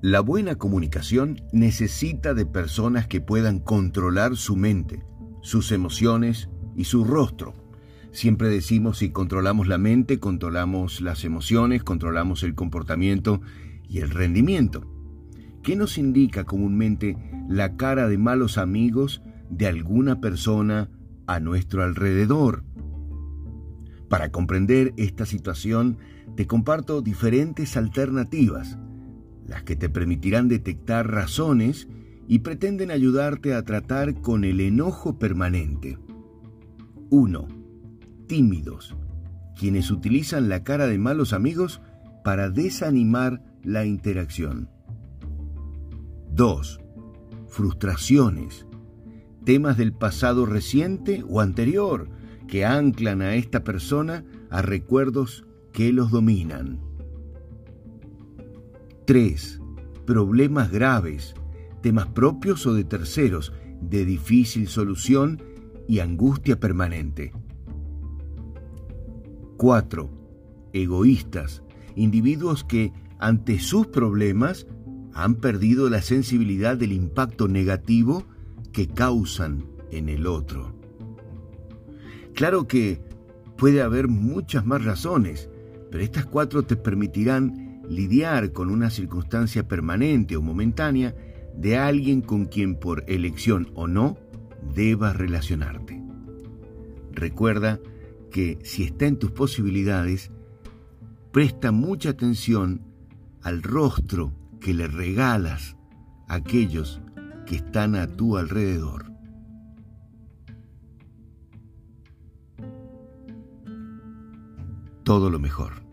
La buena comunicación necesita de personas que puedan controlar su mente, sus emociones y su rostro. Siempre decimos si controlamos la mente, controlamos las emociones, controlamos el comportamiento y el rendimiento. ¿Qué nos indica comúnmente la cara de malos amigos de alguna persona a nuestro alrededor? Para comprender esta situación, te comparto diferentes alternativas las que te permitirán detectar razones y pretenden ayudarte a tratar con el enojo permanente. 1. Tímidos, quienes utilizan la cara de malos amigos para desanimar la interacción. 2. Frustraciones, temas del pasado reciente o anterior que anclan a esta persona a recuerdos que los dominan. 3. Problemas graves, temas propios o de terceros, de difícil solución y angustia permanente. 4. Egoístas, individuos que, ante sus problemas, han perdido la sensibilidad del impacto negativo que causan en el otro. Claro que puede haber muchas más razones, pero estas cuatro te permitirán lidiar con una circunstancia permanente o momentánea de alguien con quien por elección o no debas relacionarte. Recuerda que si está en tus posibilidades, presta mucha atención al rostro que le regalas a aquellos que están a tu alrededor. Todo lo mejor.